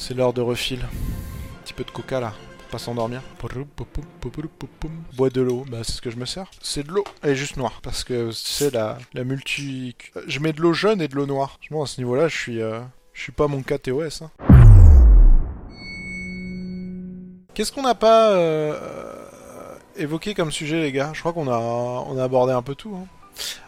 C'est l'heure de refil. Un petit peu de coca là, pour pas s'endormir. Bois de l'eau, bah c'est ce que je me sers. C'est de l'eau, elle est juste noire. Parce que sais, la, la multi. Je mets de l'eau jaune et de l'eau noire. Bon, à ce niveau-là, je suis. euh, Je suis pas mon KTOS. Hein. Qu'est-ce qu'on n'a pas euh, évoqué comme sujet, les gars? Je crois qu'on a, on a abordé un peu tout. Hein.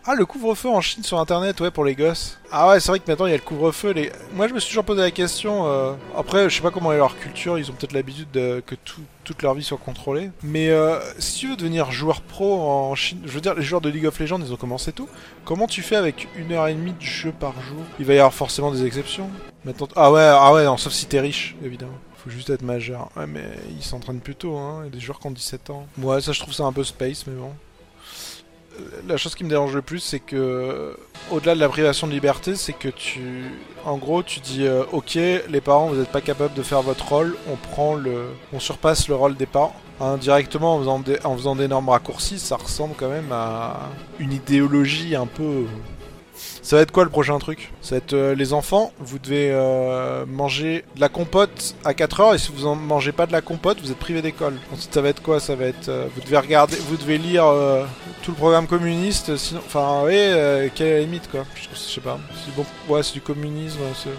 Ah, le couvre-feu en Chine sur internet, ouais, pour les gosses. Ah ouais, c'est vrai que maintenant il y a le couvre-feu. Les... Moi je me suis toujours posé la question. euh, Après, je sais pas comment est leur culture, ils ont peut-être l'habitude de... que tout- toute leur vie soit contrôlée. Mais euh, si tu veux devenir joueur pro en Chine, je veux dire, les joueurs de League of Legends, ils ont commencé tout. Comment tu fais avec une heure et demie de jeu par jour? Il va y avoir forcément des exceptions. Maintenant... Ah ouais, ah ouais, non, sauf si t'es riche, évidemment. Faut juste être majeur. Ouais, mais ils s'entraînent plus tôt, hein. Il y a des joueurs qui ont 17 ans. Ouais, ça je trouve ça un peu space, mais bon. La chose qui me dérange le plus, c'est que, au-delà de la privation de liberté, c'est que tu, en gros, tu dis, euh, ok, les parents, vous n'êtes pas capables de faire votre rôle, on prend le, on surpasse le rôle des parents. Indirectement, en faisant, en faisant d'énormes raccourcis, ça ressemble quand même à une idéologie un peu. Ça va être quoi le prochain truc? Ça va être euh, les enfants, vous devez euh, manger de la compote à 4 heures et si vous en mangez pas de la compote, vous êtes privé d'école. Ensuite, ça va être quoi? Ça va être euh, vous devez regarder, vous devez lire euh, tout le programme communiste. Sinon, enfin, euh, quelle est la limite quoi? Je, sais pas. Bon, ouais, c'est du communisme, c'est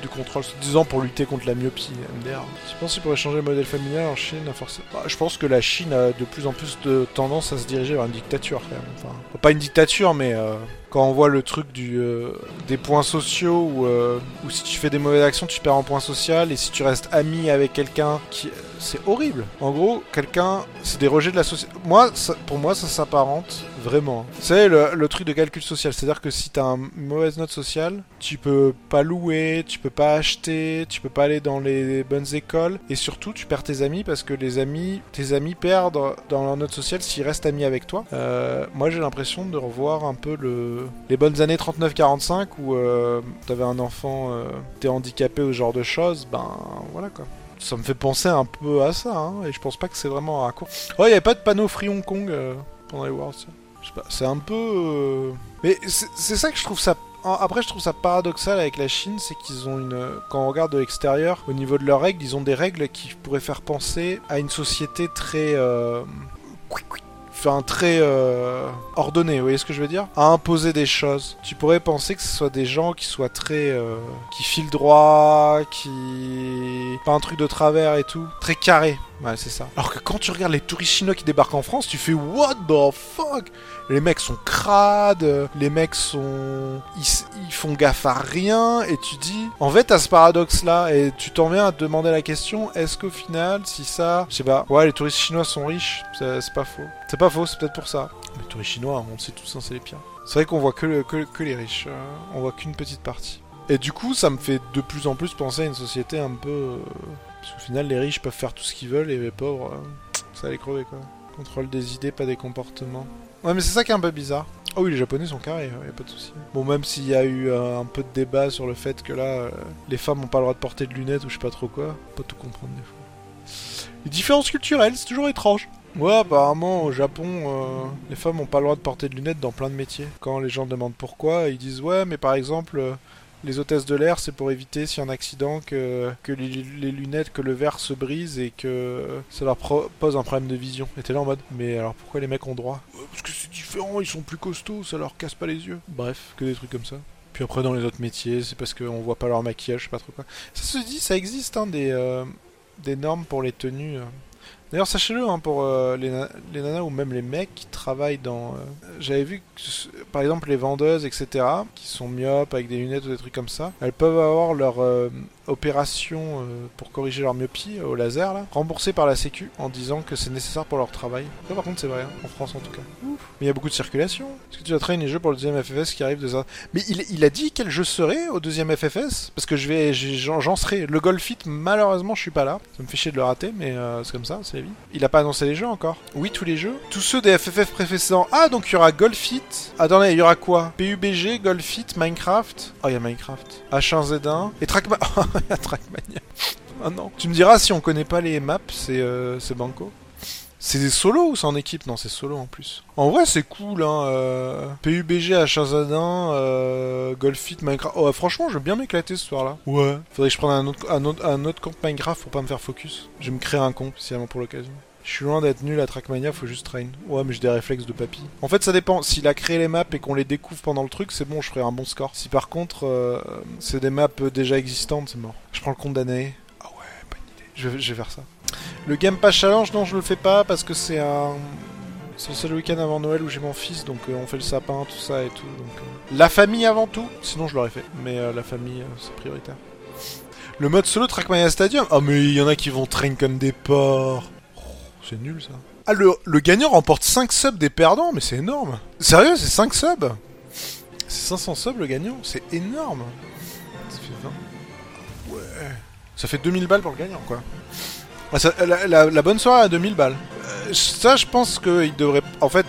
du contrôle. 10 ans pour lutter contre la myopie, MDR. Tu penses qu'il pourrait changer le modèle familial en Chine forcément Bah, Je pense que la Chine a de plus en plus de tendance à se diriger vers une dictature quand même. Enfin, pas une dictature, mais euh, quand on voit le truc du, euh, des points sociaux où, euh, où si tu fais des mauvaises actions, tu perds en point social et si tu restes ami avec quelqu'un qui. C'est horrible. En gros, quelqu'un. C'est des rejets de la société. Moi, ça- pour moi, ça s'apparente vraiment. Savez, le, le truc de calcul social, c'est-à-dire que si t'as un- une mauvaise note sociale, tu peux pas louer, tu peux pas acheter, tu peux pas aller dans les bonnes écoles et surtout, tu perds tes amis parce que les amis, tes amis perdent dans leur note sociale s'ils restent amis avec toi. Euh, moi, j'ai l'impression de revoir un peu le, les bonnes années 39-45 où euh, t'avais un enfant, euh, t'es handicapé ou ce genre de choses, ben voilà quoi. Ça me fait penser un peu à ça, hein, et je pense pas que c'est vraiment un raccourci. Oh, il y avait pas de panneau Free Hong Kong pendant les Worlds. Je sais pas, c'est un peu. euh, Mais c'est ça que je trouve ça. Après, je trouve ça paradoxal avec la Chine, c'est qu'ils ont une. Quand on regarde de l'extérieur, au niveau de leurs règles, ils ont des règles qui pourraient faire penser à une société très. euh, Enfin, très euh, ordonnée, vous voyez ce que je veux dire? À imposer des choses. Tu pourrais penser que ce soit des gens qui soient très. qui filent droit, qui. pas un truc de travers et tout. Très carré. Ouais, c'est ça. Alors que quand tu regardes les touristes chinois qui débarquent en France, tu fais What the fuck? Les mecs sont crades, les mecs sont. Ils, ils font gaffe à rien, et tu dis. En fait, t'as ce paradoxe-là, et tu t'en viens à te demander la question est-ce qu'au final, si ça. Je sais pas. Ouais, les touristes chinois sont riches, c'est pas faux. C'est pas faux, c'est peut-être pour ça. Les touristes chinois, on le sait tous, hein, c'est les pires. C'est vrai qu'on voit que, le- que, que les riches, euh, on voit qu'une petite partie. Et du coup, ça me fait de plus en plus penser à une société un peu. Parce qu'au final, les riches peuvent faire tout ce qu'ils veulent et les pauvres, euh, ça les crever quoi. Contrôle des idées, pas des comportements. Ouais, mais c'est ça qui est un peu bizarre. Oh oui, les Japonais sont carrés, y a pas de souci. Bon, même s'il y a eu euh, un peu de débat sur le fait que là, euh, les femmes ont pas le droit de porter de lunettes ou je sais pas trop quoi, pas tout comprendre des fois. Les différences culturelles, c'est toujours étrange. Ouais, apparemment au Japon, euh, les femmes ont pas le droit de porter de lunettes dans plein de métiers. Quand les gens demandent pourquoi, ils disent ouais, mais par exemple, les hôtesses de l'air, c'est pour éviter s'il y a un accident que, que les, les lunettes, que le verre se brise et que ça leur pro- pose un problème de vision. Et t'es là en mode, mais alors pourquoi les mecs ont droit? Parce que c'est différent, ils sont plus costauds, ça leur casse pas les yeux. Bref, que des trucs comme ça. Puis après, dans les autres métiers, c'est parce qu'on voit pas leur maquillage, je sais pas trop quoi. Ça se dit, ça existe, hein, des, euh, des normes pour les tenues. D'ailleurs, sachez-le, hein, pour euh, les, na- les nanas ou même les mecs qui travaillent dans... euh, J'avais vu, que, par exemple, les vendeuses, etc., qui sont myopes avec des lunettes ou des trucs comme ça, elles peuvent avoir leur euh, opération pour corriger leur myopie au laser, là, remboursée par la Sécu, en disant que c'est nécessaire pour leur travail. Ça, par contre, c'est vrai, hein, en France en tout cas. Mais il y a beaucoup de circulation. Est-ce que tu as traîné les jeux pour le deuxième FFS qui arrive de ça? Mais il, il a dit quel jeu serait au deuxième FFS Parce que je vais, j'en serai. Le Golfit, malheureusement, je suis pas là. Ça me fait chier de le rater, mais c'est comme ça, c'est Il a pas annoncé les jeux encore Oui, tous les jeux. Tous ceux des FFF précédents. Ah, donc il y aura Golfit. Attendez, il y aura quoi PUBG, Golfit, Minecraft. Oh, il y a Minecraft. H1Z1 et Trackmania. Oh, il y a Trackmania. Non. Tu me diras si on connaît pas les maps, c'est euh, c'est banco. C'est des solos ou c'est en équipe? Non, c'est solo en plus. En vrai, c'est cool, hein. euh, PUBG à Chazadin, euh, Golfit, Minecraft. Oh, franchement, je veux bien m'éclater ce soir-là. Ouais. Faudrait que je prenne un autre, un, autre, un autre compte Minecraft pour pas me faire focus. Je vais me créer un compte, spécialement pour l'occasion. Je suis loin d'être nul à Trackmania, faut juste train. Ouais, mais j'ai des réflexes de papy. En fait, ça dépend. S'il a créé les maps et qu'on les découvre pendant le truc, c'est bon, je ferai un bon score. Si par contre, euh, c'est des maps déjà existantes, c'est mort. Je prends le compte d'année. Ah ouais, pas une idée. Je vais, je vais faire ça. Le Game Pass Challenge, non, je le fais pas parce que c'est un. C'est le seul week-end avant Noël où j'ai mon fils, donc euh, on fait le sapin, tout ça et tout. Donc, euh, La famille avant tout, sinon je l'aurais fait. Mais euh, la famille, c'est prioritaire. Le mode solo Trackmania Stadium Ah, mais il y en a qui vont train comme des porcs. Oh, c'est nul ça. Ah, le, le gagnant remporte 5 subs des perdants, mais c'est énorme. Sérieux, c'est 5 subs? C'est 500 subs le gagnant, c'est énorme. Ça fait 20. Ouais. Ça fait 2000 balles pour le gagnant, quoi. La bonne soirée à 2000 balles. Euh, ça, je pense qu'il devrait. En fait,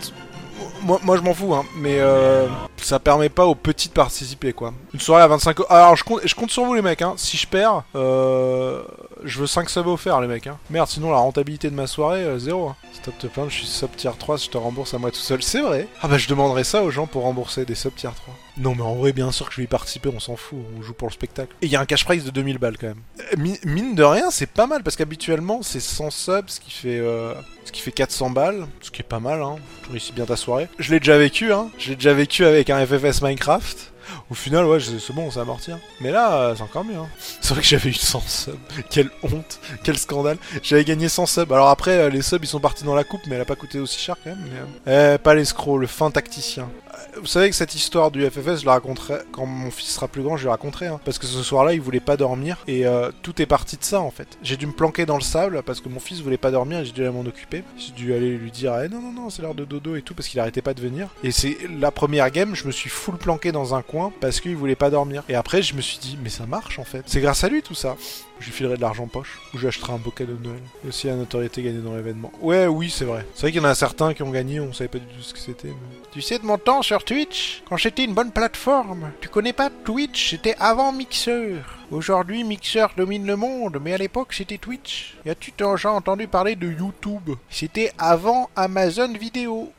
moi, moi je m'en fous, hein, mais euh, ça permet pas aux petits de participer, quoi. Une soirée à 25 euros. Alors, je compte, je compte sur vous, les mecs, hein. Si je perds, euh, je veux 5 subs offerts, les mecs, hein. Merde, sinon la rentabilité de ma soirée, euh, zéro. Hein. Stop te plaindre, je suis sub tier 3, je te rembourse à moi tout seul. C'est vrai. Ah bah, je demanderai ça aux gens pour rembourser des sub tier 3. Non, mais en vrai, bien sûr que je vais y participer, on s'en fout, on joue pour le spectacle. Et il y a un cash prize de 2000 balles quand même. Euh, mi- mine de rien, c'est pas mal parce qu'habituellement, c'est 100 subs, ce qui fait. euh, ce qui fait 400 balles, ce qui est pas mal, hein. Tu réussis bien ta soirée. Je l'ai déjà vécu, hein. Je l'ai déjà vécu avec un FFS Minecraft. Au final, ouais, c'est bon, ça amorti. Hein. Mais là, euh, c'est encore mieux. Hein. C'est vrai que j'avais eu 100 subs. Quelle honte, quel scandale. J'avais gagné 100 subs. Alors après, euh, les subs, ils sont partis dans la coupe, mais elle a pas coûté aussi cher quand même. Mais, euh, eh, pas l'escroc, le fin tacticien. Vous savez que cette histoire du FFS, je la raconterai quand mon fils sera plus grand, je lui raconterai. Hein, parce que ce soir-là, il voulait pas dormir et euh, tout est parti de ça en fait. J'ai dû me planquer dans le sable parce que mon fils voulait pas dormir et j'ai dû aller m'en occuper. J'ai dû aller lui dire eh, non non non, c'est l'heure de dodo et tout parce qu'il arrêtait pas de venir. Et c'est la première game, je me suis full planqué dans un coin parce qu'il voulait pas dormir. Et après, je me suis dit mais ça marche en fait. C'est grâce à lui tout ça. Je filerai de l'argent poche ou je lui achèterai un cadeau de Noël. Et aussi la notoriété gagnée dans l'événement. Ouais, oui, c'est vrai. C'est vrai qu'il y en a certains qui ont gagné, on savait pas du tout ce que c'était. Tu sais de mon temps sur Twitch, quand c'était une bonne plateforme. Tu connais pas Twitch, c'était avant Mixer. Aujourd'hui, Mixer domine le monde, mais à l'époque, c'était Twitch. Y a-tu déjà entendu parler de YouTube? C'était avant Amazon Vidéo.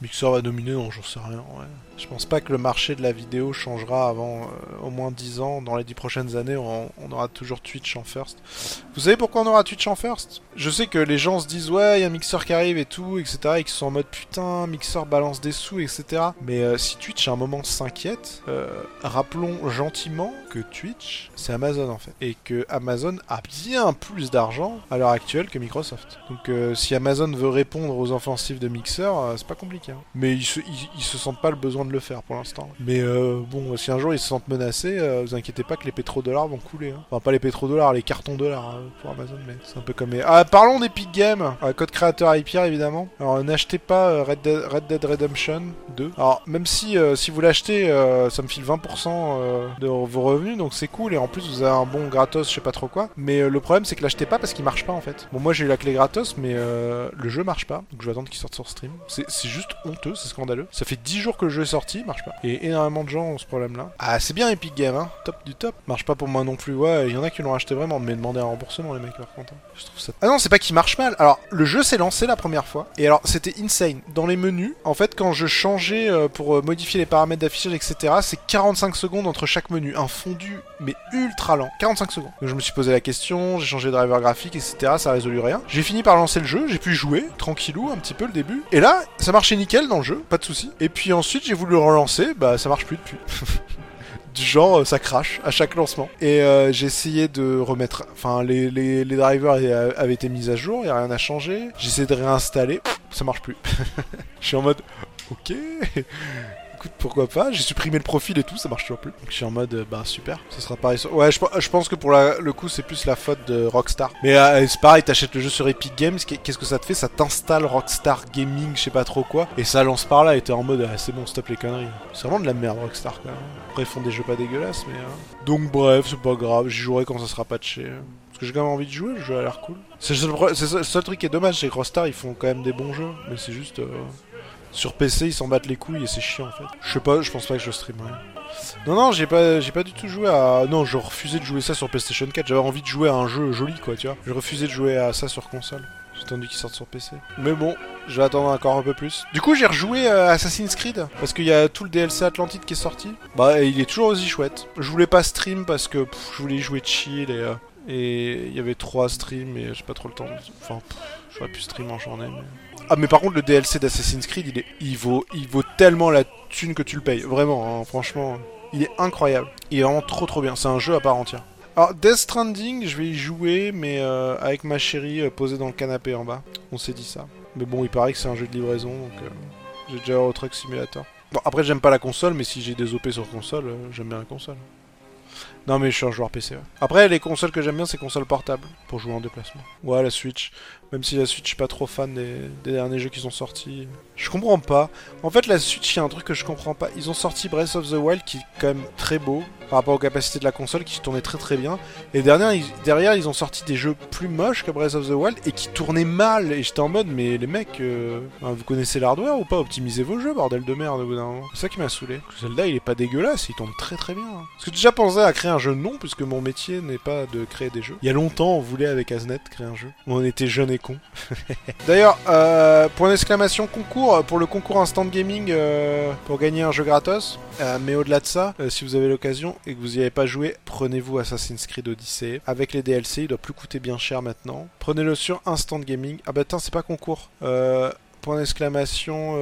Mixer va dominer, non, j'en sais rien, ouais. Je pense pas que le marché de la vidéo changera avant euh, au moins 10 ans. Dans les 10 prochaines années, on, aura toujours Twitch en first. Vous savez pourquoi on aura Twitch en first? Je sais que les gens se disent ouais, il y a Mixer qui arrive et tout, etc. Et qui sont en mode putain, Mixer balance des sous, etc. Mais euh, si Twitch à un moment s'inquiète, euh, rappelons gentiment que Twitch, c'est Amazon en fait. Et que Amazon a bien plus d'argent à l'heure actuelle que Microsoft. Donc si Amazon veut répondre aux offensives de Mixer, c'est pas compliqué. hein. Mais ils se, ils se sentent pas le besoin de le faire pour l'instant. Mais euh, bon, si un jour ils se sentent menacés, euh, vous inquiétez pas que les pétrodollars vont couler. hein. Enfin, pas les pétrodollars, les cartons dollars euh, pour Amazon, mais c'est un peu comme. Ah, parlons d'Epic Games. Euh, code créateur Hyper évidemment. Alors, n'achetez pas Red Dead, Red Dead Redemption 2. Alors, même si si vous l'achetez, ça me file 20% euh, de vos revenus, donc c'est cool. Et en plus, vous avez un bon gratos, je sais pas trop quoi. Mais le problème, c'est que l'achetez pas parce qu'il marche pas en fait. Bon, moi j'ai eu la clé gratos, mais le jeu marche pas. Donc je vais attendre qu'il sorte sur stream. C'est juste honteux, c'est scandaleux. Ça fait 10 jours que le jeu est sorti, marche pas. Et énormément de gens ont ce problème-là. Ah, c'est bien Epic Games, hein. Top du top. Marche pas pour moi non plus. Ouais, il y en a qui l'ont acheté vraiment, mais demandez un remboursement, les mecs, par contre. hein. Je trouve ça. Ah non, c'est pas qu'il marche mal. Alors, le jeu s'est lancé la première fois. Et alors, c'était insane. Dans les menus, en fait, quand je changeais euh, pour euh, modifier les paramètres d'affichage, etc., c'est 45 secondes entre chaque menu. Un fondu, mais ultra lent. 45 secondes. Donc, je me suis posé la question, j'ai changé de driver graphique, etc., ça a résolu rien. J'ai fini par lancer le jeu, j'ai pu jouer, tranquillou, un petit peu le début. Et là, ça marchait nickel dans le jeu, pas de souci. Et puis ensuite, j'ai voulu le relancer, bah ça marche plus depuis. du genre euh, ça crache à chaque lancement. Et euh, j'ai essayé de remettre, enfin les, drivers avaient été mis à jour, il y a rien à changer. J'ai essayé de réinstaller, ça marche plus. Je suis en mode ok. Écoute, pourquoi pas J'ai supprimé le profil et tout, ça marche toujours plus. Donc je suis en mode, euh, bah super, ce sera pareil. sur- Ouais, je, pe- je pense que pour la- le coup, c'est plus la faute de Rockstar. Mais euh, c'est pareil, t'achètes le jeu sur Epic Games, qu'est- qu'est-ce que ça te fait? Ça t'installe Rockstar Gaming, je sais pas trop quoi, et ça lance par là, et t'es en mode, ah, c'est bon, stop les conneries. C'est vraiment de la merde, Rockstar quand même. Après, ils font des jeux pas dégueulasses, mais. euh, Donc bref, c'est pas grave, j'y jouerai quand ça sera patché. Parce que j'ai quand même envie de jouer, le jeu a l'air cool. C'est le seul, seul truc qui est dommage, c'est que Rockstar, ils font quand même des bons jeux, mais c'est juste. euh, Sur PC, ils s'en battent les couilles et c'est chiant en fait. Je sais pas, je pense pas que je streamerai. Non, non, j'ai pas, j'ai pas du tout joué à. Non, je refusais de jouer ça sur PlayStation 4. J'avais envie de jouer à un jeu joli, quoi, tu vois. Je refusais de jouer à ça sur console. C'est attendu qu'il sorte sur PC. Mais bon, je vais attendre encore un peu plus. Du coup, j'ai rejoué à Assassin's Creed parce qu'il y a tout le DLC Atlantide qui est sorti. Bah, il est toujours aussi chouette. Je voulais pas stream parce que je voulais jouer chill et euh, et il y avait trois streams et j'ai pas trop le temps. Enfin, j'aurais pu stream en journée. Mais... Ah, mais par contre, le DLC d'Assassin's Creed, il est, il vaut, il tellement la thune que tu le payes. Vraiment, hein, franchement, il est incroyable. Il est vraiment trop trop bien. C'est un jeu à part entière. Alors, Death Stranding, je vais y jouer, mais euh, avec ma chérie euh, posée dans le canapé en bas. On s'est dit ça. Mais bon, il paraît que c'est un jeu de livraison, donc euh, j'ai déjà Euro Truck Simulator. Bon, après, j'aime pas la console, mais si j'ai des OP sur console, j'aime bien la console. Non, mais je suis un joueur PC. Après, les consoles que j'aime bien, c'est consoles portables pour jouer en déplacement. Ouais, la Switch. Même si la Switch, je suis pas trop fan des, derniers jeux qui sont sortis. Je comprends pas. En fait, la Switch, il y a un truc que je comprends pas. Ils ont sorti Breath of the Wild qui est quand même très beau par rapport aux capacités de la console qui tournait très très bien. Et derrière ils, ont sorti des jeux plus moches que Breath of the Wild et qui tournaient mal. Et j'étais en mode, mais les mecs, euh, vous connaissez l'hardware ou pas? Optimisez vos jeux, bordel de merde, au bout d'un moment. C'est ça qui m'a saoulé. Zelda, il est pas dégueulasse, il tourne très très bien. Est-ce que tu déjà pensé à créer un jeu Non, puisque mon métier n'est pas de créer des jeux. Il y a longtemps, on voulait avec Aznet créer un jeu. On était jeunes et D'ailleurs, euh, point d'exclamation concours pour le concours Instant Gaming euh, pour gagner un jeu gratos. Euh, mais au-delà de ça, euh, si vous avez l'occasion et que vous n'y avez pas joué, prenez-vous Assassin's Creed Odyssey. Avec les DLC, il doit plus coûter bien cher maintenant. Prenez-le sur Instant Gaming. Ah bah attends, c'est pas concours. Euh, point d'exclamation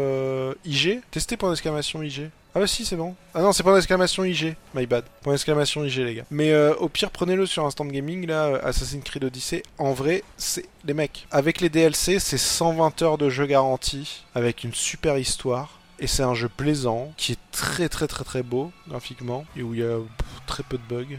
IG. Testez point d'exclamation IG. Ah bah si, c'est bon. Ah non, c'est point d'exclamation IG. My bad. Point d'exclamation IG, les gars. Mais au pire, prenez-le sur Instant Gaming, là, Assassin's Creed Odyssey. En vrai, c'est les mecs. Avec les DLC, c'est 120 heures de jeu garanti, avec une super histoire. Et c'est un jeu plaisant, qui est très très très très beau graphiquement, et où il y a très peu de bugs.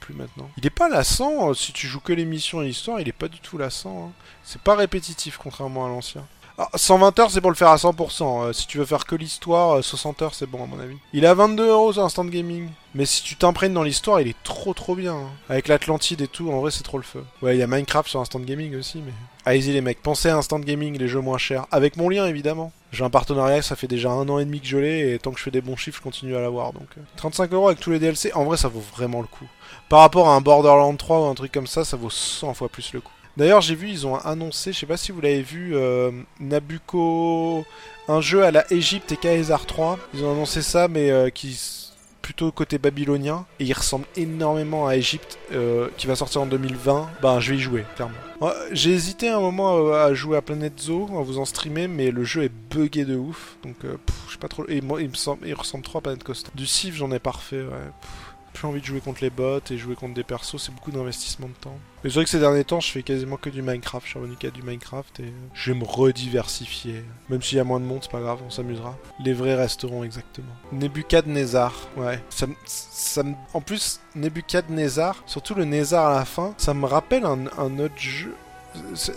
plus maintenant. Il est pas lassant, euh, si tu joues que les missions et l'histoire, il est pas du tout lassant. Hein. C'est pas répétitif contrairement à l'ancien. 120 heures, c'est pour le faire à 100%. Euh, si tu veux faire que l'histoire, 60 euh, heures, c'est bon à mon avis. Il est à 22 euros sur Instant Gaming. Mais si tu t'imprègnes dans l'histoire, il est trop trop bien. Hein. Avec l'Atlantide et tout, en vrai, c'est trop le feu. Ouais, il y a Minecraft sur Instant Gaming aussi, mais... Allez-y les mecs, pensez à Instant Gaming, les jeux moins chers. Avec mon lien, évidemment. J'ai un partenariat, ça fait déjà un an et demi que je l'ai, et tant que je fais des bons chiffres, je continue à l'avoir. Donc 35 euh. euros avec tous les DLC, en vrai, ça vaut vraiment le coup. Par rapport à un Borderlands 3 ou un truc comme ça, ça vaut 100 fois plus le coup. D'ailleurs, j'ai vu, ils ont annoncé, je sais pas si vous l'avez vu, euh, Nabucco, un jeu à la Égypte et Caesar 3. Ils ont annoncé ça, mais euh, qui plutôt côté babylonien et il ressemble énormément à Égypte euh, qui va sortir en 2020. Ben, je vais y jouer, clairement. J'ai hésité un moment à jouer à Planet Zoo, à vous en streamer, mais le jeu est buggé de ouf. Donc, je sais pas trop. Et moi, il me semble, il ressemble trop à Planet Coaster. Du Civ, j'en ai parfait, ouais plus envie de jouer contre les bots et jouer contre des persos, c'est beaucoup d'investissement de temps. Mais c'est vrai que ces derniers temps, je fais quasiment que du Minecraft. Je suis revenu qu'à du Minecraft et je vais me rediversifier. Même s'il y a moins de monde, c'est pas grave, on s'amusera. Les vrais resteront exactement. Nebuchadnezzar, ouais. Ça, ça, en plus, Nebuchadnezzar, surtout le Nézar à la fin, ça me rappelle un autre jeu ça,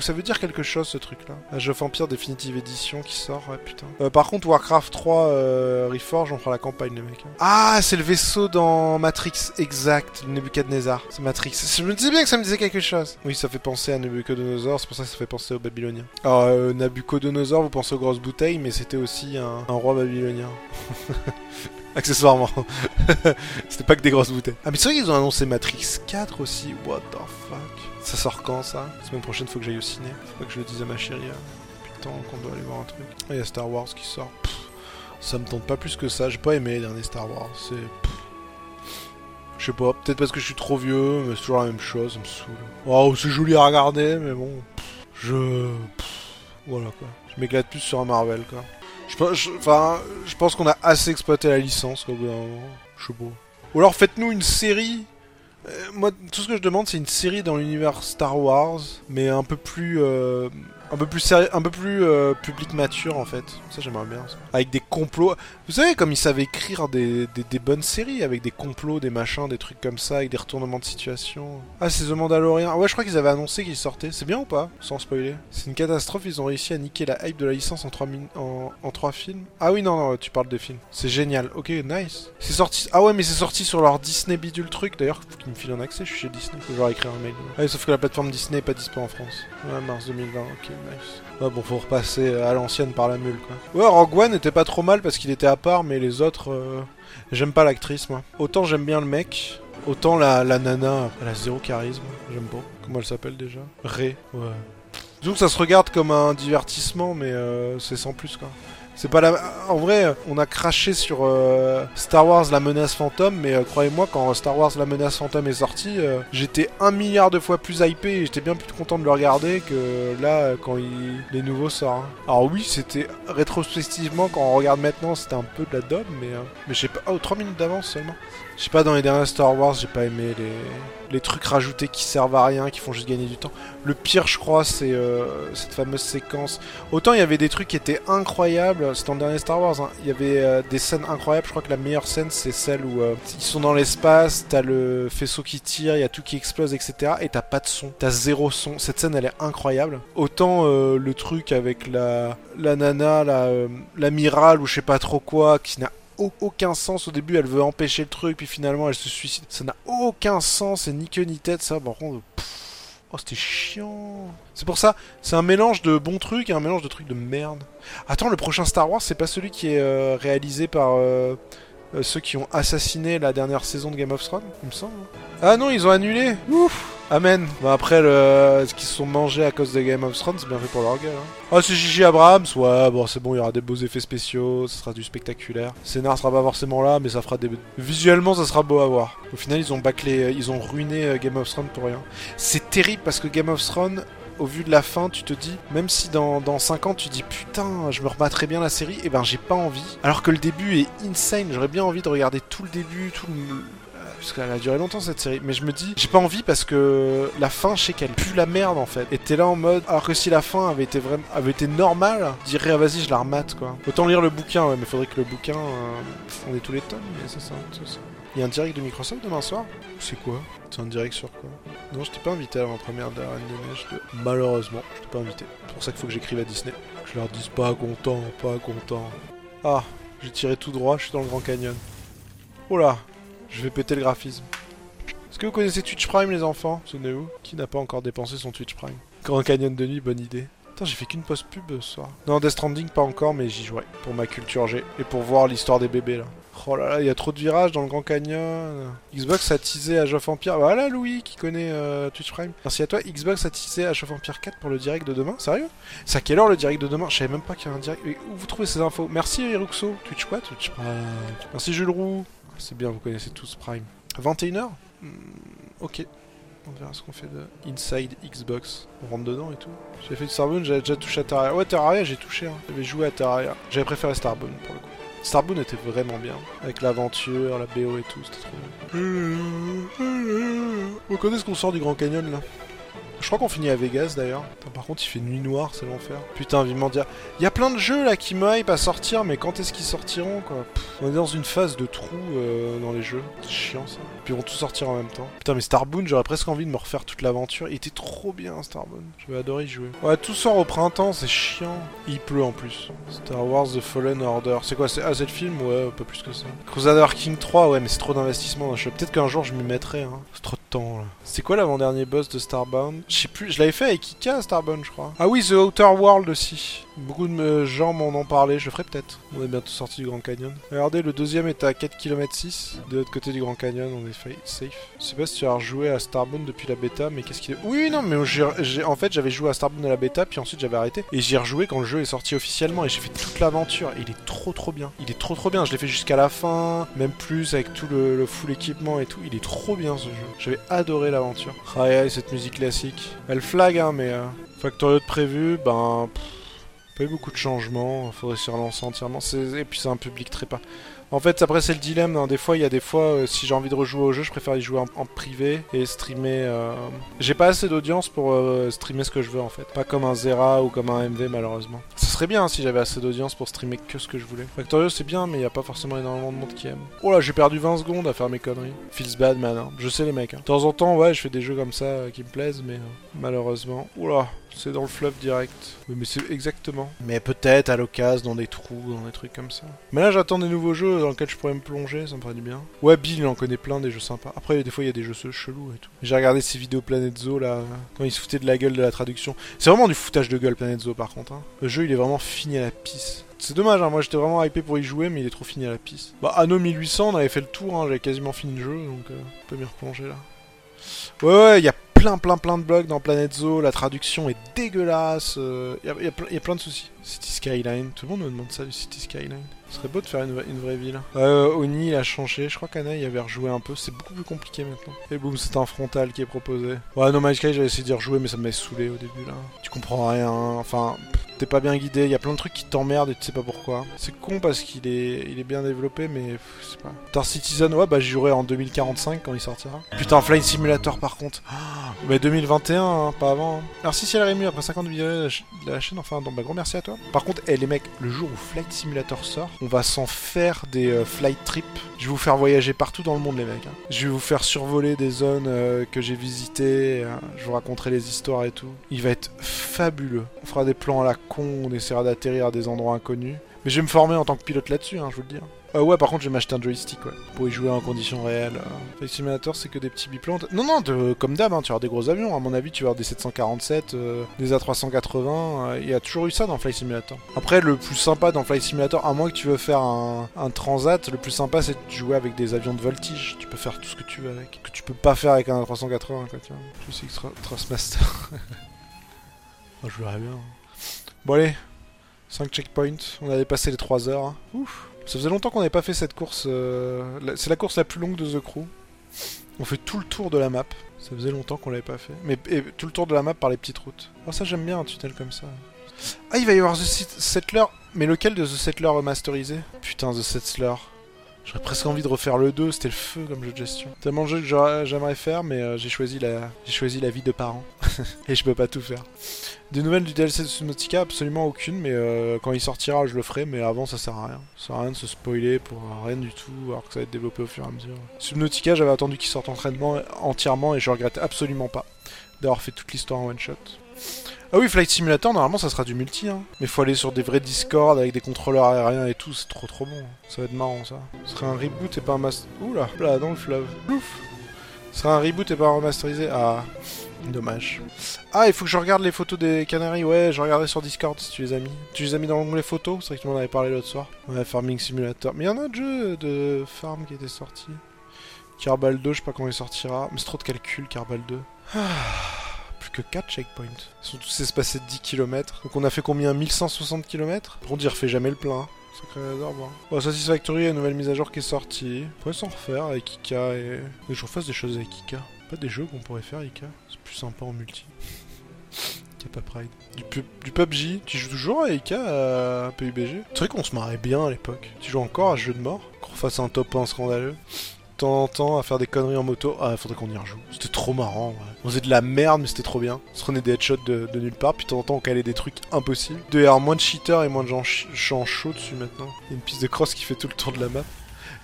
ça veut dire quelque chose ce truc là. Un jeu Vampire Definitive Edition qui sort, ouais putain. Euh, par contre, Warcraft 3 euh, Reforge, on fera la campagne, les mecs. Hein. Ah, c'est le vaisseau dans Matrix, exact, le Nebuchadnezzar. C'est Matrix. Je me disais bien que ça me disait quelque chose. Oui, ça fait penser à Nebuchadnezzar, c'est pour ça que ça fait penser aux Babyloniens. Alors, euh, Nabucodonosor, vous pensez aux grosses bouteilles, mais c'était aussi un, un roi babylonien. Accessoirement. c'était pas que des grosses bouteilles. Ah, mais c'est vrai qu'ils ont annoncé Matrix 4 aussi. What the fuck? Ça sort quand ça? La semaine prochaine, faut que j'aille au ciné. Faut que je le dise à ma chérie. Hein. Depuis temps qu'on doit aller voir un truc. Ah, il y a Star Wars qui sort. ça me tente pas plus que ça. J'ai pas aimé les derniers Star Wars. C'est. Je sais pas, peut-être parce que je suis trop vieux, mais c'est toujours la même chose, ça me saoule. Oh, c'est joli à regarder, mais bon. je. voilà quoi. Je m'éclate plus sur un Marvel quoi. Je, enfin, je pense qu'on a assez exploité la licence au bout d'un moment. Je sais pas. Ou alors faites-nous une série euh, moi, tout ce que je demande, c'est une série dans l'univers Star Wars, mais un peu plus euh, un peu plus sérieux, un peu plus euh, public mature en fait. Ça j'aimerais bien. Avec des complots. Vous savez comme ils savent écrire des, des, bonnes séries avec des complots, des machins, des trucs comme ça, avec des retournements de situation. Ah c'est The Mandalorian. Ouais je crois qu'ils avaient annoncé qu'ils sortaient. C'est bien ou pas Sans spoiler? C'est une catastrophe. Ils ont réussi à niquer la hype de la licence en 3 en, en trois films. Ah oui non non tu parles des films. C'est génial. Ok nice. C'est sorti. Ah ouais mais c'est sorti sur leur Disney bidule truc. D'ailleurs faut qu'ils me filent un accès. Je suis chez Disney. Faut leur écrire un mail. Ouais sauf que la plateforme Disney est pas dispo en France. Ouais mars 2020. Ok. Ouais, bon, faut repasser à l'ancienne par la mule, quoi. Ouais, Rogue One était pas trop mal parce qu'il était à part, mais les autres... Euh, j'aime pas l'actrice, moi. Autant j'aime bien le mec, autant la, la nana, elle a zéro charisme. J'aime pas. Comment elle s'appelle déjà? Ré. Ouais. Disons ça se regarde comme un divertissement, mais euh, c'est sans plus quoi. C'est pas la. En vrai, on a craché sur euh, Star Wars La menace fantôme, mais euh, croyez-moi, quand Star Wars La menace fantôme est sorti, euh, j'étais un milliard de fois plus hypé et j'étais bien plus content de le regarder que là, quand il... les nouveaux sortent. hein. Alors oui, c'était rétrospectivement, quand on regarde maintenant, c'était un peu de la domme, mais. Mais je pas. Oh, 3 minutes d'avance seulement. Je sais pas, dans les derniers Star Wars, j'ai pas aimé les. Les trucs rajoutés qui servent à rien, qui font juste gagner du temps. Le pire, je crois, c'est cette fameuse séquence Autant il y avait des trucs qui étaient incroyables, c'était dans le dernier Star Wars, hein. il y avait euh, des scènes incroyables, je crois que la meilleure scène c'est celle où euh, ils sont dans l'espace, t'as le faisceau qui tire, il y a tout qui explose, etc. Et t'as pas de son, t'as zéro son. Cette scène elle est incroyable. Autant euh, le truc avec la, la nana, la, euh, l'amiral ou je sais pas trop quoi, qui n'a au- aucun sens au début, elle veut empêcher le truc, puis finalement elle se suicide. Ça n'a aucun sens, c'est ni queue ni tête, ça par contre. Oh, c'était chiant. C'est pour ça, c'est un mélange de bons trucs et un mélange de trucs de merde. Attends, le prochain Star Wars, c'est pas celui qui est euh, réalisé par euh, euh, ceux qui ont assassiné la dernière saison de Game of Thrones, il me semble. Ah non, ils ont annulé. Ouf. Amen. Bon, après, le... ce qu'ils se sont mangés à cause de Game of Thrones, c'est bien fait pour leur gueule. Hein. Ah, c'est Gigi Abrams. Ouais, bon, c'est bon, il y aura des beaux effets spéciaux, ça sera du spectaculaire. Scénar sera pas forcément là, mais ça fera des. Visuellement, ça sera beau à voir. Au final, ils ont bâclé, ils ont ruiné euh, Game of Thrones pour rien. C'est terrible parce que Game of Thrones, au vu de la fin, tu te dis, même si dans, dans 5 ans tu dis putain, je me rebattrai bien la série, et ben j'ai pas envie. Alors que le début est insane, j'aurais bien envie de regarder tout le début, tout le. Parce qu'elle a duré longtemps cette série, mais je me dis, j'ai pas envie parce que la fin, je sais qu'elle pue la merde en fait. Et t'es là en mode, alors que si la fin avait été vraiment, avait été normale, dirais ah, vas-y, je la remate quoi. Autant lire le bouquin, ouais, mais faudrait que le bouquin, euh, on ait tous les tomes, mais ça, ça, ça, ça. Il y a un direct de Microsoft demain soir? C'est quoi? C'est un direct sur quoi? Non, je t'ai pas invité à l'avant-première de la Reine des Neiges de... Malheureusement, je t'ai pas invité. C'est pour ça qu'il faut que j'écrive à Disney. Je leur dise pas content, pas content. Ah, j'ai tiré tout droit, je suis dans le Grand Canyon. Oh là, je vais péter le graphisme. Est-ce que vous connaissez Twitch Prime les enfants? Souvenez-vous Qui n'a pas encore dépensé son Twitch Prime? Grand Canyon de nuit, bonne idée. Putain, j'ai fait qu'une post-pub ce soir. Non, Death Stranding pas encore, mais j'y jouerai. Pour ma culture G. Et pour voir l'histoire des bébés là. Oh là là, il y a trop de virages dans le Grand Canyon. Xbox a teasé Age of Empire. Voilà Louis qui connaît euh, Twitch Prime. Merci à toi. Xbox a teasé Age of Empire 4 pour le direct de demain. Sérieux? C'est à quelle heure le direct de demain? Je savais même pas qu'il y a un direct. Où vous trouvez ces infos? Merci Eruxo. Twitch quoi Twitch Prime? Merci Jules Roux. C'est bien, vous connaissez tous Prime. 21h Ok. On verra ce qu'on fait de Inside Xbox. On rentre dedans et tout. J'ai fait du Starbound, j'avais déjà touché à Terraria. Ouais, Terraria, j'ai touché. Hein. J'avais joué à Terraria. J'avais préféré Starbound pour le coup. Starbound était vraiment bien. Avec l'aventure, la BO et tout, c'était trop bien. On connaît ce qu'on sort du Grand Canyon là? Je crois qu'on finit à Vegas d'ailleurs. Par contre, il fait nuit noire, c'est l'enfer. Putain, vivement dire. Il y a plein de jeux là qui me hype à sortir, mais quand est-ce qu'ils sortiront quoi? On est dans une phase de trou euh, dans les jeux. C'est chiant ça. Puis ils vont tous sortir en même temps. Putain, mais Starbound, j'aurais presque envie de me refaire toute l'aventure. Il était trop bien Starbound. J'avais adoré y jouer. Ouais, tout sort au printemps, c'est chiant. Il pleut en plus. Star Wars The Fallen Order. C'est quoi C'est ah, c'est le film? Ouais, pas plus que ça. Crusader King 3, ouais, mais c'est trop d'investissement dans le jeu. Peut-être qu'un jour je m'y mettrai. Hein. C'est trop de temps là. C'est quoi l'avant-dernier boss de Starbound? Je sais plus, je l'avais fait avec Ika Starbound, je crois. Ah oui, The Outer World aussi. Beaucoup de gens m'en ont parlé, je ferai peut-être. On est bientôt sorti du Grand Canyon. Regardez, le deuxième est à 4 km 6. De l'autre côté du Grand Canyon, on est safe. Je sais pas si tu as rejoué à Starbound depuis la bêta, mais qu'est-ce qu'il est... Oui, non, mais en fait, j'avais joué à Starbound à la bêta, puis ensuite j'avais arrêté. Et j'y rejoué quand le jeu est sorti officiellement, et j'ai fait toute l'aventure. Et il est trop trop bien. Il est trop trop bien. Je l'ai fait jusqu'à la fin, même plus avec tout le, full équipement et tout. Il est trop bien ce jeu. J'avais adoré l'aventure. Aïe aïe, cette musique classique. Elle flag, hein, mais... Euh... Factorio de prévu, ben... pas eu beaucoup de changements, faudrait se relancer entièrement. Et puis c'est un public très pas. En fait, après c'est le dilemme. hein. Des fois, il y a des fois, euh, si j'ai envie de rejouer au jeu, je préfère y jouer en, en privé et streamer. euh, J'ai pas assez d'audience pour euh, streamer ce que je veux en fait. Pas comme un Zera ou comme un MV malheureusement. Serait bien si j'avais assez d'audience pour streamer que ce que je voulais. Factorio c'est bien, mais il y a pas forcément énormément de monde qui aime. Oh là, j'ai perdu 20 secondes à faire mes conneries. Feels bad man. hein. Je sais les mecs. hein. De temps en temps, ouais, je fais des jeux comme ça euh, qui me plaisent, mais euh, malheureusement. Oula. C'est dans le fleuve direct. Oui, mais c'est exactement. Mais peut-être à l'occasion, dans des trous, dans des trucs comme ça. Mais là, j'attends des nouveaux jeux dans lesquels je pourrais me plonger, ça me ferait du bien. Ouais, Bill, il en connaît plein des jeux sympas. Après, des fois, il y a des jeux chelous et tout. J'ai regardé ses vidéos Planet Zoo là, quand il se foutait de la gueule de la traduction. C'est vraiment du foutage de gueule, Planet Zoo, par contre. hein. Le jeu, il est vraiment fini à la pisse. C'est dommage, hein, moi j'étais vraiment hypé pour y jouer, mais il est trop fini à la pisse. Bah, Anno 1800, on avait fait le tour, hein, j'avais quasiment fini le jeu, donc euh, on peut m'y replonger là. Ouais, ouais, il y a plein plein, plein, de bugs dans Planet Zoo. La traduction est dégueulasse. Il y, a, y, y, plein de soucis. City Skyline. Tout le monde me demande ça, du City Skyline. Ce serait beau de faire une, vraie ville. Euh, Oni, il a changé. Je crois qu'Anna, il avait rejoué un peu. C'est beaucoup plus compliqué maintenant. Et boum, c'est un frontal qui est proposé. Ouais, No Man's Sky, j'avais essayé d'y rejouer, mais ça m'avait saoulé au début, là. Tu comprends rien. Enfin, t'es pas bien guidé. Il y a plein de trucs qui t'emmerdent et tu sais pas pourquoi. C'est con parce qu'il est, il est bien développé, mais je sais pas. Star Citizen, ouais, bah j'y jouerai en 2045 quand il sortira. Putain, Flight Simulator par contre. mais 2021, hein, pas avant. Hein. Merci Ciel Rému, après 50 vidéos de la chaîne, enfin, donc bah gros merci à toi. Par contre, eh, les mecs, le jour où Flight Simulator sort, on va s'en faire des euh, flight trips. Je vais vous faire voyager partout dans le monde, les mecs. Hein. Je vais vous faire survoler des zones euh, que j'ai visitées. Hein. Je vous raconterai les histoires et tout. Il va être fabuleux. On fera des plans à la con, on essaiera d'atterrir à des endroits inconnus. Mais je vais me former en tant que pilote là-dessus, hein, je vous le dis. Euh, ouais, par contre, je vais m'acheter un joystick, ouais, pour y jouer en conditions réelles. Euh. Flight Simulator, c'est que des petits biplans. Non, non, comme d'hab, hein, tu vas avoir des gros avions. À mon avis, tu vas avoir des 747, euh, des A380. Il y a toujours eu ça dans Flight Simulator. Après, le plus sympa dans Flight Simulator, à moins que tu veux faire un, transat, le plus sympa, c'est de jouer avec des avions de voltige. Tu peux faire tout ce que tu veux avec. Que tu peux pas faire avec un A380, quoi, tu vois. Je sais que Trustmaster. oh, je verrais bien. Bon, allez. 5 checkpoints. On a dépassé les 3 heures. Hein. Ouf. Ça faisait longtemps qu'on n'avait pas fait cette course. Euh... C'est la course la plus longue de The Crew. On fait tout le tour de la map. Ça faisait longtemps qu'on l'avait pas fait. Mais tout le tour de la map par les petites routes. Oh ça j'aime bien un tunnel comme ça. Ah il va y avoir The Settler. Mais lequel de The Settler remasterisé? Putain The Settler. J'aurais presque envie de refaire le 2, c'était le feu comme jeu de gestion. Tellement de jeux que j'aimerais faire, mais euh, j'ai choisi, la... choisi la vie de parents. Et je peux pas tout faire. Des nouvelles du DLC de Subnautica Absolument aucune, mais euh, quand il sortira, je le ferai, mais avant, ça sert à rien. Ça sert à rien de se spoiler pour rien du tout, alors que ça va être développé au fur et à mesure. Subnautica, j'avais attendu qu'il sorte entraînement entièrement, et je regrette absolument pas d'avoir fait toute l'histoire en one shot. Ah oui, Flight Simulator, normalement ça sera du multi, hein. Mais faut aller sur des vrais Discord avec des contrôleurs aériens et tout, c'est trop trop bon. Ça va être marrant ça. Ce serait un reboot et pas un master... Oula, là, dans le fleuve. Ouf Ce serait un reboot et pas un remasterisé. Ah, dommage. Ah, il faut que je regarde les photos des Canaries. Ouais, je regardais sur Discord si tu les as mis. Tu les as mis dans l'onglet photos? C'est vrai que tu m'en avais parlé l'autre soir. Ouais, Farming Simulator. Mais il y en a un jeu de farm qui était sorti. Carbal 2, je sais pas quand il sortira. Mais c'est trop de calcul, Carbal 2. Ah que 4 checkpoints. Ils sont tous espacés de 10 km. Donc on a fait combien? 1160 km On y refait jamais le plein. Sacré. Hein. Bon, Satisfactory, une nouvelle mise à jour qui est sortie. On pourrait s'en refaire avec Ika et. Et je refasse des choses avec Ika. Pas des jeux qu'on pourrait faire, Ika. C'est plus sympa en multi. Pas Pride. Du, PUBG, tu joues toujours avec Ika à PUBG C'est vrai qu'on se marrait bien à l'époque. Tu joues encore à jeu de mort? Qu'on refasse un top 1 scandaleux temps en temps à faire des conneries en moto. Ah, faudrait qu'on y rejoue. C'était trop marrant. Ouais. On faisait de la merde, mais c'était trop bien. On se prenait des headshots de, nulle part, puis de temps en temps on calait des trucs impossibles. Avoir moins de cheaters et moins de gens, gens chauds dessus maintenant. Il y a une piste de cross qui fait tout le tour de la map.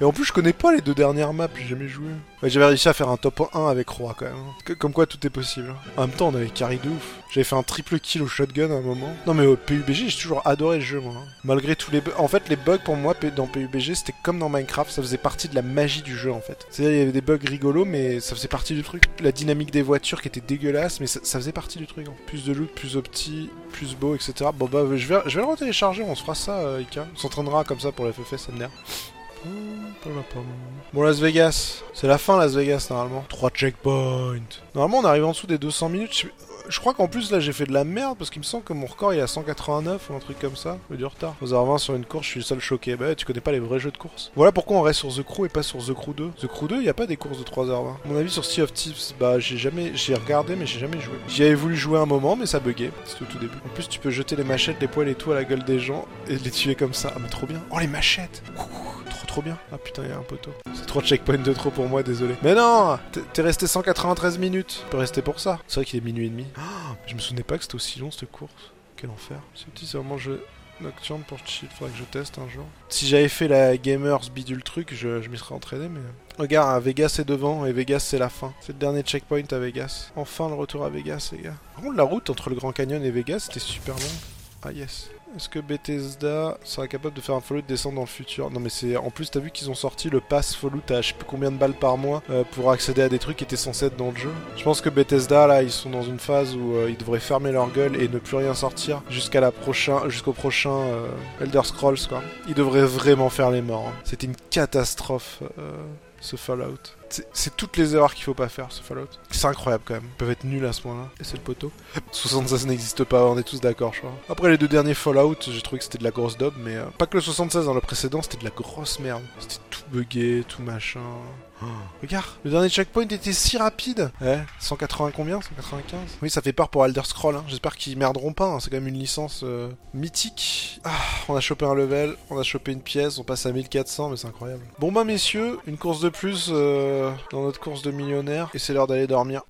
Et en plus, je connais pas les deux dernières maps, j'ai jamais joué. Ouais, j'avais réussi à faire un top 1 avec Roi quand même. Comme quoi tout est possible. En même temps, on avait carry de ouf. J'avais fait un triple kill au shotgun à un moment. Non, mais au PUBG, j'ai toujours adoré le jeu, moi. Malgré tous les bugs. En fait, les bugs pour moi dans PUBG, c'était comme dans Minecraft, ça faisait partie de la magie du jeu en fait. C'est-à-dire, il y avait des bugs rigolos, mais ça faisait partie du truc. La dynamique des voitures qui était dégueulasse, mais ça, faisait partie du truc. Hein. Plus de loot, plus opti, plus beau, etc. Bon, bah, je vais, je vais le retélécharger, on se fera ça, euh, Ika. On s'entraînera comme ça pour le FFS, ça me Bon, Las Vegas. C'est la fin, Las Vegas, normalement. 3 checkpoints. Normalement, on arrive en dessous des 200 minutes. Crois qu'en plus, là, j'ai fait de la merde parce qu'il me semble que mon record, il est à 189 ou un truc comme ça. J'ai du retard. Aux 20 sur une course, je suis le seul choqué. Bah, tu connais pas les vrais jeux de course. Voilà pourquoi on reste sur The Crew et pas sur The Crew 2. The Crew 2, il y a pas des courses de 3h20. À mon avis, sur Sea of Thieves, bah, j'ai jamais. J'ai regardé, mais j'ai jamais joué. J'y avais voulu jouer un moment, mais ça buguait. C'était au tout début. En plus, tu peux jeter les machettes, les poils et tout à la gueule des gens et les tuer comme ça. Ah, mais trop bien. Oh, les machettes trop bien. Ah putain, il y a un poteau. C'est trop de checkpoints de trop pour moi, désolé. Mais non T'es resté 193 minutes. Tu peux rester pour ça. C'est vrai qu'il est minuit et demi. Oh, je me souvenais pas que c'était aussi long cette course. Quel enfer. C'est vraiment jeu nocturne pour chill. Faudrait que je teste un jour. Si j'avais fait la Gamers bidule truc, je, m'y serais entraîné, mais. Regarde, Vegas est devant et Vegas c'est la fin. C'est le dernier checkpoint à Vegas. Enfin le retour à Vegas, les gars. Par contre, la route entre le Grand Canyon et Vegas, c'était super long. Ah yes. Est-ce que Bethesda sera capable de faire un Fallout descendre dans le futur Non mais c'est... En plus t'as vu qu'ils ont sorti le pass Fallout à je sais plus combien de balles par mois euh, pour accéder à des trucs qui étaient censés être dans le jeu. Je pense que Bethesda là ils sont dans une phase où euh, ils devraient fermer leur gueule et ne plus rien sortir jusqu'à la prochain... jusqu'au prochain euh, Elder Scrolls quoi. Ils devraient vraiment faire les morts. Hein. C'était une catastrophe ce Fallout. C'est- toutes les erreurs qu'il faut pas faire, ce Fallout. C'est incroyable quand même. Ils peuvent être nuls à ce point-là. Et c'est le poteau. 76 n'existe pas, on est tous d'accord, je crois. Après les deux derniers Fallout, j'ai trouvé que c'était de la grosse daube, mais euh, pas que le 76 dans le précédent, c'était de la grosse merde. C'était tout buggé, tout machin. Oh, regarde, le dernier checkpoint était si rapide. Ouais, 180 combien? 195 Oui, ça fait peur pour Elder Scroll. Hein. J'espère qu'ils merderont pas. hein. C'est quand même une licence euh, mythique. Ah, on a chopé un level, on a chopé une pièce, on passe à 1400, mais c'est incroyable. Bon bah messieurs, une course de plus euh, dans notre course de millionnaire, et c'est l'heure d'aller dormir.